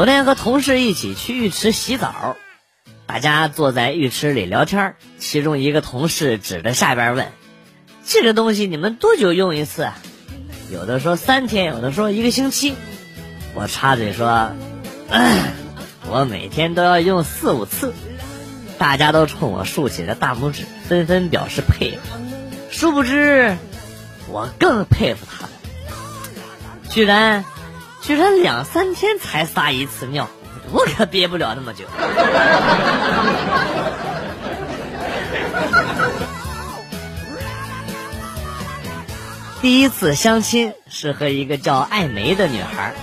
昨天和同事一起去浴池洗澡，大家坐在浴池里聊天其中一个同事指着下边问：“这个东西你们多久用一次？”？有的说三天，有的说一个星期。我插嘴说：“ 我每天都要用四五次。”大家都冲我竖起了大拇指，纷纷表示佩服。殊不知，我更佩服他们，居然。居然两三天才撒一次尿，我可憋不了那么久。第一次相亲是和一个叫艾梅的女孩，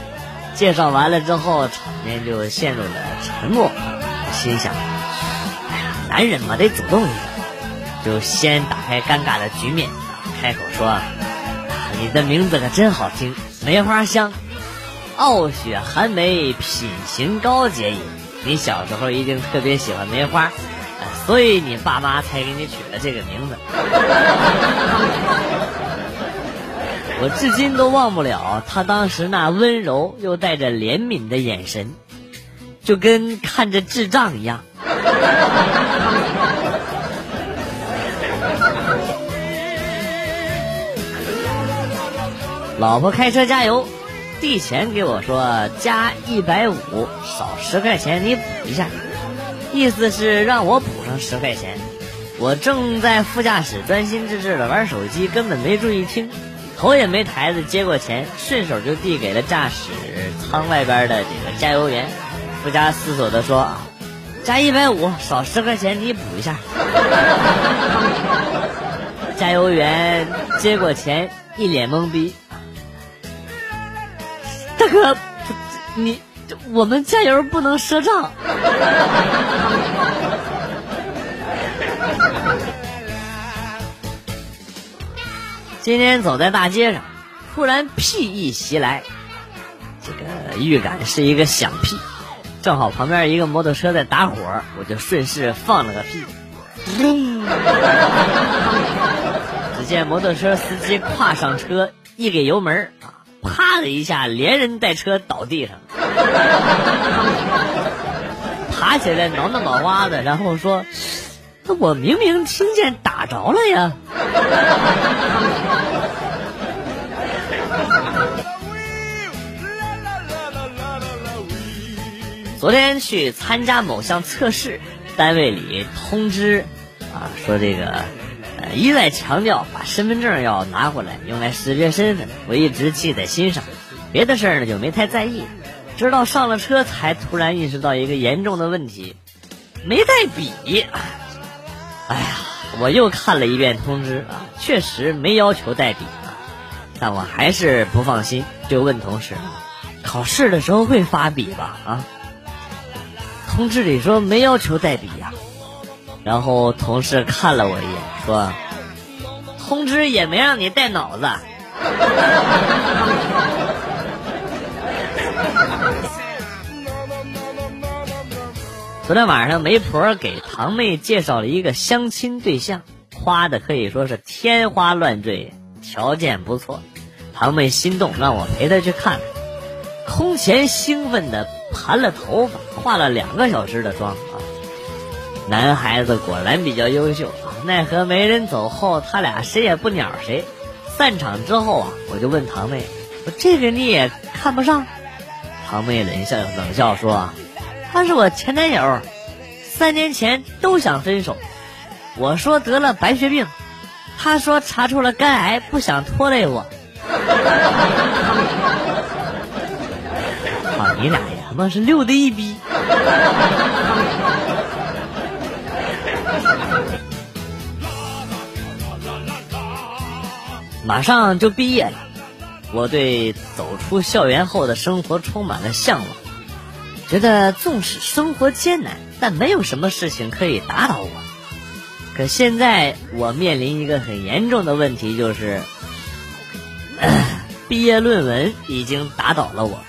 介绍完了之后，场面就陷入了沉默。心想，哎呀，男人嘛得主动一点，就先打开尴尬的局面，开口说：“你的名字可真好听，梅花香。”傲雪寒梅，品行高洁也。你小时候一定特别喜欢梅花，所以你爸妈才给你取了这个名字。我至今都忘不了他当时那温柔又带着怜悯的眼神，就跟看着智障一样。老婆开车加油。递钱给我说加一百五少十块钱你补一下，意思是让我补上十块钱。我正在副驾驶专心致志的玩手机，根本没注意听，头也没抬的接过钱，顺手就递给了驾驶舱外边的这个加油员。不加思索的说啊加一百五少十块钱你补一下。加油员接过钱一脸懵逼。大哥，你我们加油不能赊账。今天走在大街上，突然屁意袭来，这个预感是一个响屁，正好旁边一个摩托车在打火，我就顺势放了个屁。只见摩托车司机跨上车，一给油门啊。啪的一下，连人带车倒地上，爬起来挠挠脑瓜子，然后说：“那我明明听见打着了呀。”昨天去参加某项测试，单位里通知啊，说这个。一再强调把身份证要拿回来，用来识别身份。我一直记在心上，别的事儿呢就没太在意。直到上了车，才突然意识到一个严重的问题：没带笔。哎呀，我又看了一遍通知啊，确实没要求带笔啊，但我还是不放心，就问同事：考试的时候会发笔吧？啊，通知里说没要求带笔呀。然后同事看了我一眼，说：“通知也没让你带脑子。”昨天晚上，媒婆给堂妹介绍了一个相亲对象，夸的可以说是天花乱坠，条件不错。堂妹心动，让我陪她去看。空前兴奋的盘了头发，化了两个小时的妆啊。男孩子果然比较优秀，奈何没人走后，他俩谁也不鸟谁。散场之后啊，我就问堂妹：“我这个你也看不上？”堂妹冷笑冷笑说：“他是我前男友，三年前都想分手。我说得了白血病，他说查出了肝癌，不想拖累我。啊你俩呀，他妈是溜的一逼！”马上就毕业了，我对走出校园后的生活充满了向往，觉得纵使生活艰难，但没有什么事情可以打倒我。可现在我面临一个很严重的问题，就是 毕业论文已经打倒了我，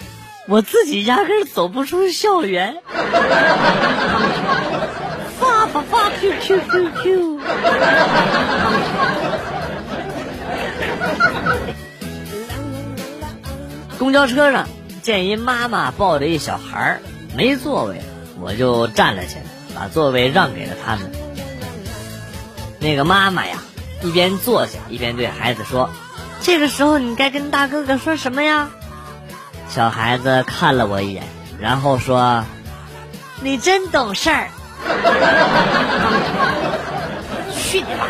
我自己压根走不出校园。发发发，Q Q Q Q。公交车上，见一妈妈抱着一小孩儿没座位，我就站了起来，把座位让给了他们。那个妈妈呀，一边坐下一边对孩子说：“这个时候你该跟大哥哥说什么呀？”小孩子看了我一眼，然后说：“你真懂事儿。” 去你妈！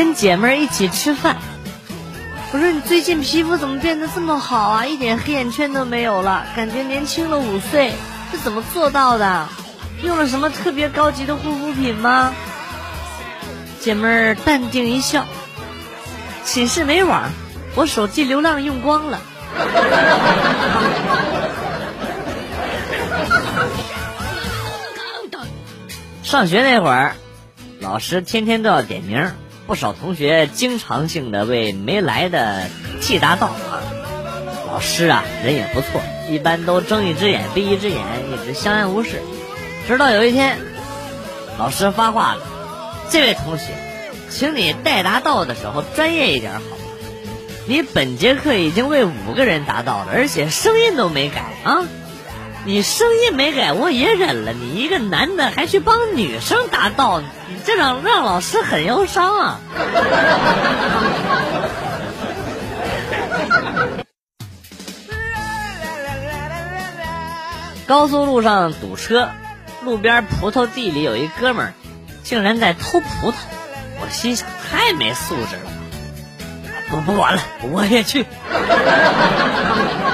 跟姐妹儿一起吃饭，我说你最近皮肤怎么变得这么好啊？一点黑眼圈都没有了，感觉年轻了五岁，是怎么做到的？用了什么特别高级的护肤品吗？姐妹儿淡定一笑，寝室没网，我手机流量用光了。上学那会儿，老师天天都要点名，不少同学经常性的为没来的替答到啊。老师啊，人也不错，一般都睁一只眼闭一只眼，一直相安无事。直到有一天，老师发话了：“这位同学，请你代答到的时候专业一点好吗？你本节课已经为五个人答到了，而且声音都没改啊！”你声音没改，我也忍了。你一个男的还去帮女生答道，你这让让老师很忧伤啊！高速路上堵车，路边葡萄地里有一哥们儿，竟然在偷葡萄。我心想，太没素质了。不不管了，我也去。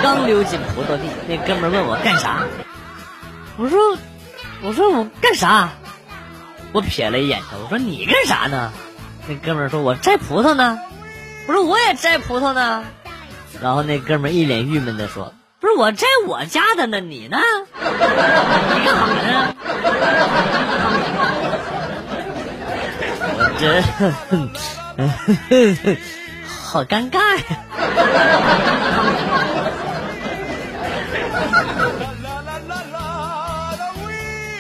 刚溜进葡萄地，那哥们问我干啥？我说，我说我干啥？我瞥了一眼他，我说你干啥呢？那哥们说我摘葡萄呢。我说我也摘葡萄呢。然后那哥们一脸郁闷的说：“不是我摘我家的呢，你呢？你干啥呢？” 我这。好尴尬呀！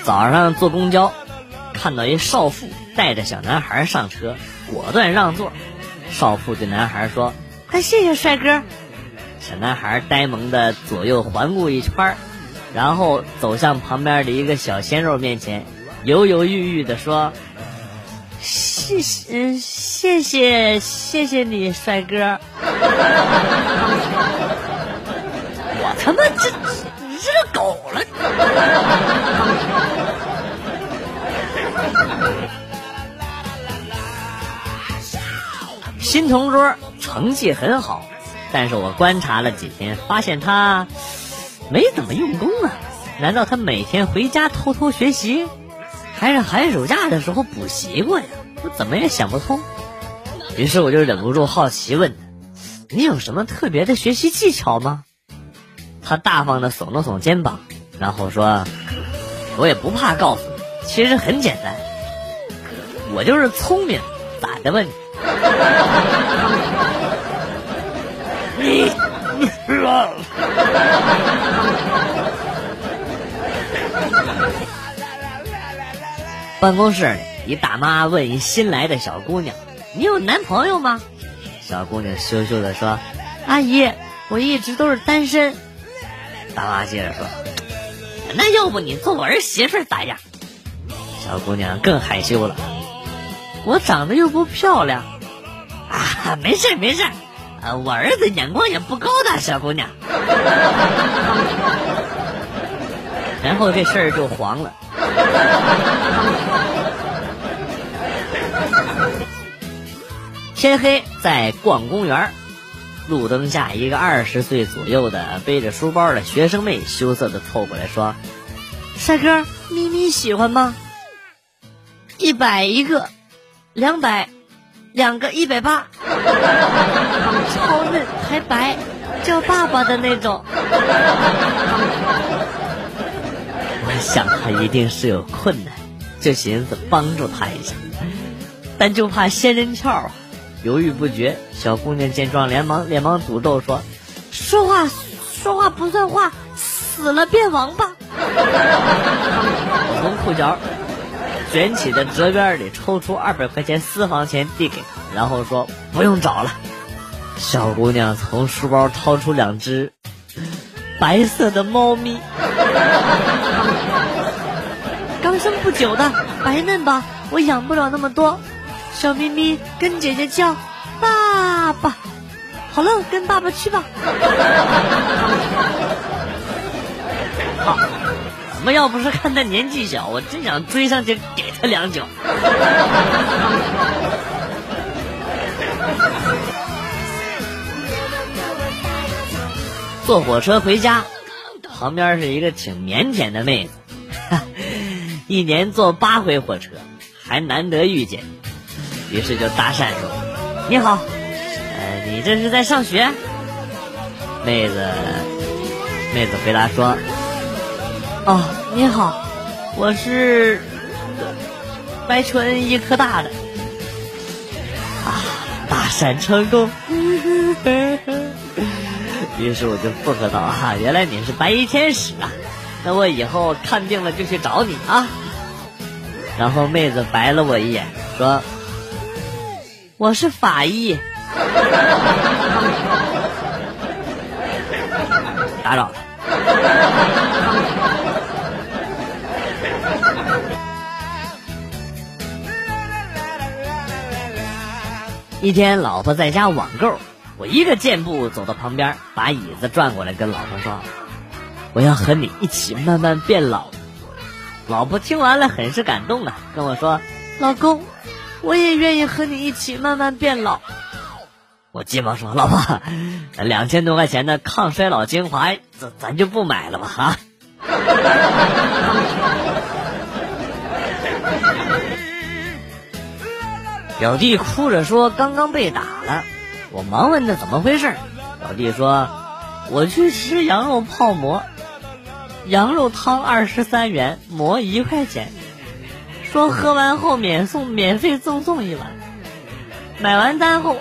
早上坐公交，看到一少妇带着小男孩上车，果断让座。少妇对男孩说：“快谢谢帅哥。”小男孩呆萌的左右环顾一圈，然后走向旁边的一个小鲜肉面前，犹犹豫豫的说。谢谢，谢谢，谢谢你，帅哥。我他妈这，热狗了！新同桌成绩很好，但是我观察了几天，发现他没怎么用功啊。难道他每天回家偷偷学习？还是寒暑假的时候补习过呀，怎么也想不通。于是我就忍不住好奇问他：“你有什么特别的学习技巧吗？”他大方的耸了耸肩膀，然后说：“我也不怕告诉你，其实很简单，我就是聪明，咋的问你？你你是吧？”办公室里，一大妈问一新来的小姑娘：“你有男朋友吗？”小姑娘羞羞的说：“阿姨，我一直都是单身。”大妈接着说：“那要不你做我儿媳妇咋样？”小姑娘更害羞了：“我长得又不漂亮。”啊，没事没事，啊，我儿子眼光也不高的，小姑娘。然后这事儿就黄了。天黑，在逛公园，路灯下，一个二十岁左右的背着书包的学生妹羞涩的凑过来说：“帅哥，咪咪喜欢吗？一百一个，两百，两个一百八，超嫩还白，叫爸爸的那种。”我想他一定是有困难，就寻思帮助他一下，但就怕仙人跳，犹豫不决。小姑娘见状，连忙连忙诅咒说：“说话说话不算话，死了变王八。”我从裤脚卷起的折边里抽出二百块钱私房钱递给他，然后说不用找了。小姑娘从书包掏出两只白色的猫咪，刚生不久的，白嫩吧，我养不了那么多。小咪咪跟姐姐叫爸爸，好了，跟爸爸去吧。好，怎么要不是看他年纪小，我真想追上去给他两脚。坐火车回家，旁边是一个挺腼腆的妹子，一年坐八回火车，还难得遇见，于是就搭讪说：“你好，呃，你这是在上学？”妹子，妹子回答说：“哦，你好，我是白纯医科大的。”啊，搭讪成功。于是我就附和道：“啊，原来你是白衣天使啊！那我以后看病了就去找你啊。”然后妹子白了我一眼，说：“我是法医。”打扰了。一天，老婆在家网购。我一个箭步走到旁边，把椅子转过来，跟老婆说：“我要和你一起慢慢变老。”老婆听完了，很是感动啊，跟我说：“老公，我也愿意和你一起慢慢变老。”我急忙说：“老婆，两千多块钱的抗衰老精华，咱咱就不买了吧？啊！” 表弟哭着说：“刚刚被打了。”我忙问他怎么回事，表弟说：“我去吃羊肉泡馍，羊肉汤二十三元，馍一块钱，说喝完后免送，免费赠送一碗。买完单后，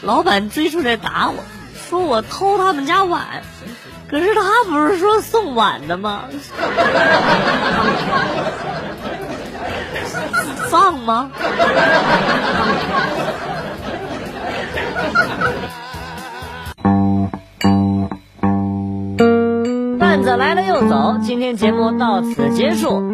老板追出来打我，说我偷他们家碗，可是他不是说送碗的吗？放吗？”段子来了又走，今天节目到此结束。